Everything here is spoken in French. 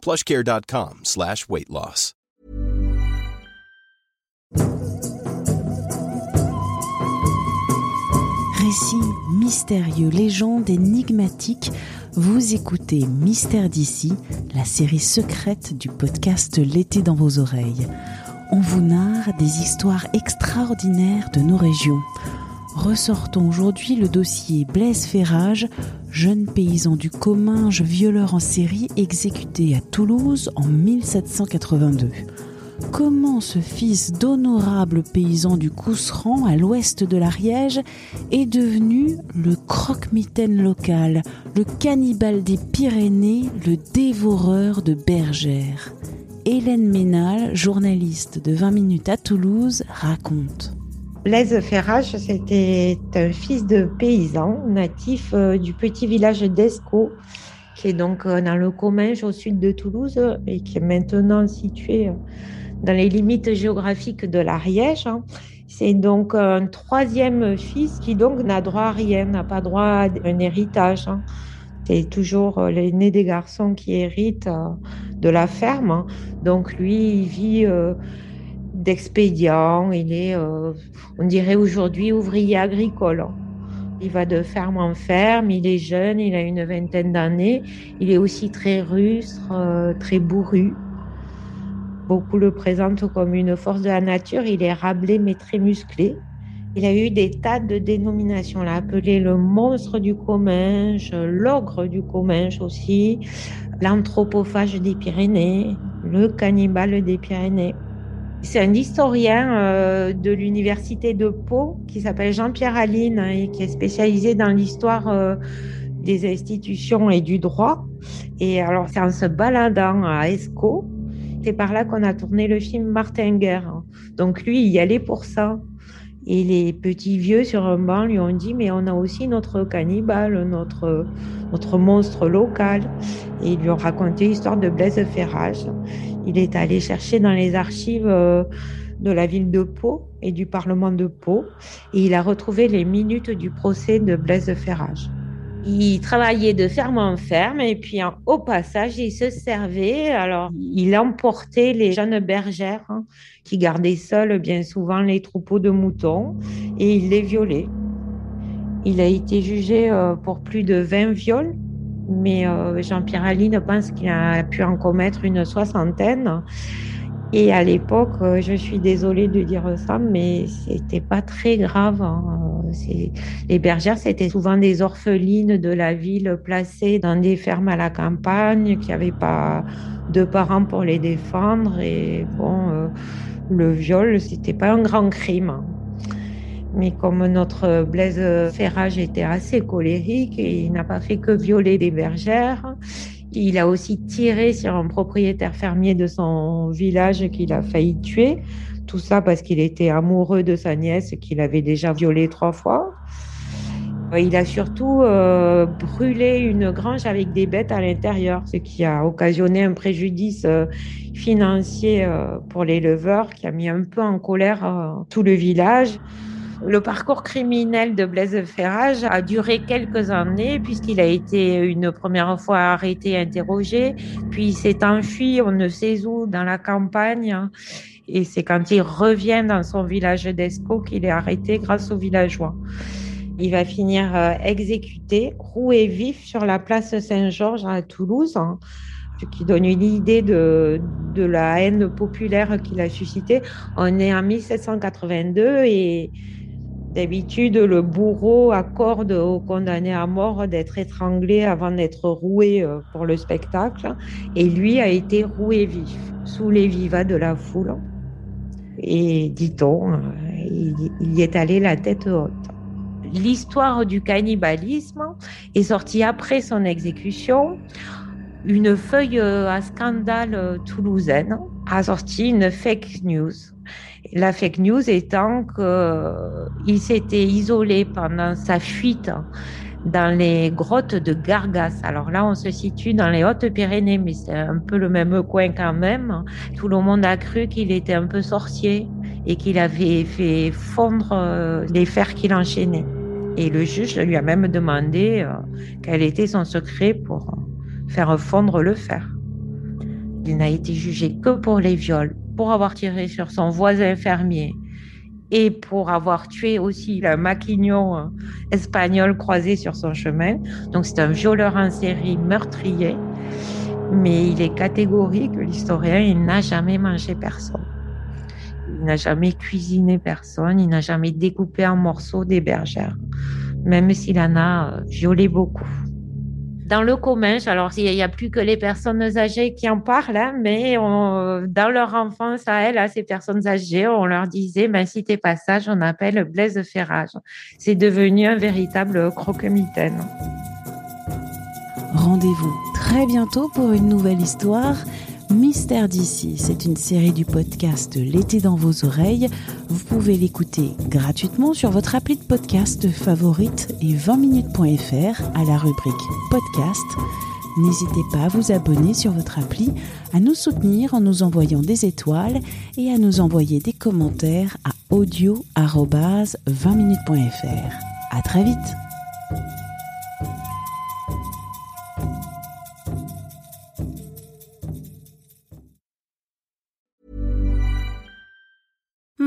plushcare.com slash weight loss. Récits mystérieux, légendes énigmatiques, vous écoutez Mystère d'ici, la série secrète du podcast L'été dans vos oreilles. On vous narre des histoires extraordinaires de nos régions. Ressortons aujourd'hui le dossier Blaise Ferrage, jeune paysan du Comminges, violeur en série exécuté à Toulouse en 1782. Comment ce fils d'honorable paysan du Cousseran à l'ouest de l'Ariège est devenu le croque-mitaine local, le cannibale des Pyrénées, le dévoreur de bergères? Hélène Ménal, journaliste de 20 minutes à Toulouse, raconte. Blaise Ferrage, c'était un fils de paysan natif euh, du petit village d'Escaut, qui est donc euh, dans le Comminges au sud de Toulouse et qui est maintenant situé euh, dans les limites géographiques de l'Ariège. Hein. C'est donc un troisième fils qui donc n'a droit à rien, n'a pas droit à un héritage. Hein. C'est toujours l'aîné des garçons qui héritent de la ferme. Hein. Donc lui, il vit d'expédient. Il est, euh, on dirait aujourd'hui, ouvrier agricole. Il va de ferme en ferme, il est jeune, il a une vingtaine d'années. Il est aussi très rustre, euh, très bourru. Beaucoup le présentent comme une force de la nature. Il est rablé mais très musclé. Il a eu des tas de dénominations. l'a appelé le monstre du Comminges, l'ogre du Comminges aussi, l'anthropophage des Pyrénées, le cannibale des Pyrénées. C'est un historien euh, de l'université de Pau qui s'appelle Jean-Pierre Aline et qui est spécialisé dans l'histoire euh, des institutions et du droit. Et alors, c'est en se baladant à Escaut, c'est par là qu'on a tourné le film Martin Guerre. Donc lui, il y allait pour ça. Et les petits vieux sur un banc lui ont dit, mais on a aussi notre cannibale, notre, notre monstre local. Et ils lui ont raconté l'histoire de Blaise Ferrage. Il est allé chercher dans les archives euh, de la ville de Pau et du Parlement de Pau et il a retrouvé les minutes du procès de Blaise Ferrage. Il travaillait de ferme en ferme et puis au passage, il se servait. Alors, il emportait les jeunes bergères hein, qui gardaient seules bien souvent les troupeaux de moutons et il les violait. Il a été jugé euh, pour plus de 20 viols mais euh, Jean-Pierre Aline pense qu'il a pu en commettre une soixantaine. Et à l'époque, euh, je suis désolée de dire ça, mais c'était pas très grave. Hein. Les bergères, c'était souvent des orphelines de la ville placées dans des fermes à la campagne, qui n'avaient pas de parents pour les défendre. Et bon, euh, le viol, c'était pas un grand crime. Mais comme notre Blaise Ferrage était assez colérique, et il n'a pas fait que violer des bergères. Il a aussi tiré sur un propriétaire fermier de son village qu'il a failli tuer. Tout ça parce qu'il était amoureux de sa nièce qu'il avait déjà violée trois fois. Il a surtout euh, brûlé une grange avec des bêtes à l'intérieur, ce qui a occasionné un préjudice euh, financier euh, pour l'éleveur qui a mis un peu en colère tout le village. Le parcours criminel de Blaise Ferrage a duré quelques années puisqu'il a été une première fois arrêté, interrogé, puis il s'est enfui, on ne sait où, dans la campagne. Et c'est quand il revient dans son village d'Escaut qu'il est arrêté grâce aux villageois. Il va finir euh, exécuté, roué vif sur la place Saint-Georges à Toulouse, hein, ce qui donne une idée de, de la haine populaire qu'il a suscitée. On est en 1782 et D'habitude, le bourreau accorde au condamné à mort d'être étranglé avant d'être roué euh, pour le spectacle. Et lui a été roué vif, sous les vivas de la foule. Et dit-on, euh, il y est allé la tête haute. L'histoire du cannibalisme est sortie après son exécution. Une feuille euh, à scandale toulousaine a sorti une fake news. La fake news étant qu'il s'était isolé pendant sa fuite dans les grottes de Gargas. Alors là, on se situe dans les Hautes-Pyrénées, mais c'est un peu le même coin quand même. Tout le monde a cru qu'il était un peu sorcier et qu'il avait fait fondre euh, les fers qu'il enchaînait. Et le juge lui a même demandé euh, quel était son secret pour faire fondre le fer. Il n'a été jugé que pour les viols, pour avoir tiré sur son voisin fermier et pour avoir tué aussi le maquignon euh, espagnol croisé sur son chemin. Donc c'est un violeur en série meurtrier, mais il est catégorique, l'historien, il n'a jamais mangé personne. Il n'a jamais cuisiné personne, il n'a jamais découpé en morceaux des bergères, même s'il en a euh, violé beaucoup dans le commun, alors il n'y a plus que les personnes âgées qui en parlent, hein, mais dans leur enfance à elles, à ces personnes âgées, on leur disait, ben, si t'es pas sage, on appelle Blaise Ferrage. C'est devenu un véritable croque-mitaine. Rendez-vous très bientôt pour une nouvelle histoire. Mystère d'ici, c'est une série du podcast L'été dans vos oreilles. Vous pouvez l'écouter gratuitement sur votre appli de podcast favorite et 20minutes.fr à la rubrique podcast. N'hésitez pas à vous abonner sur votre appli, à nous soutenir en nous envoyant des étoiles et à nous envoyer des commentaires à audio-20minutes.fr. À très vite!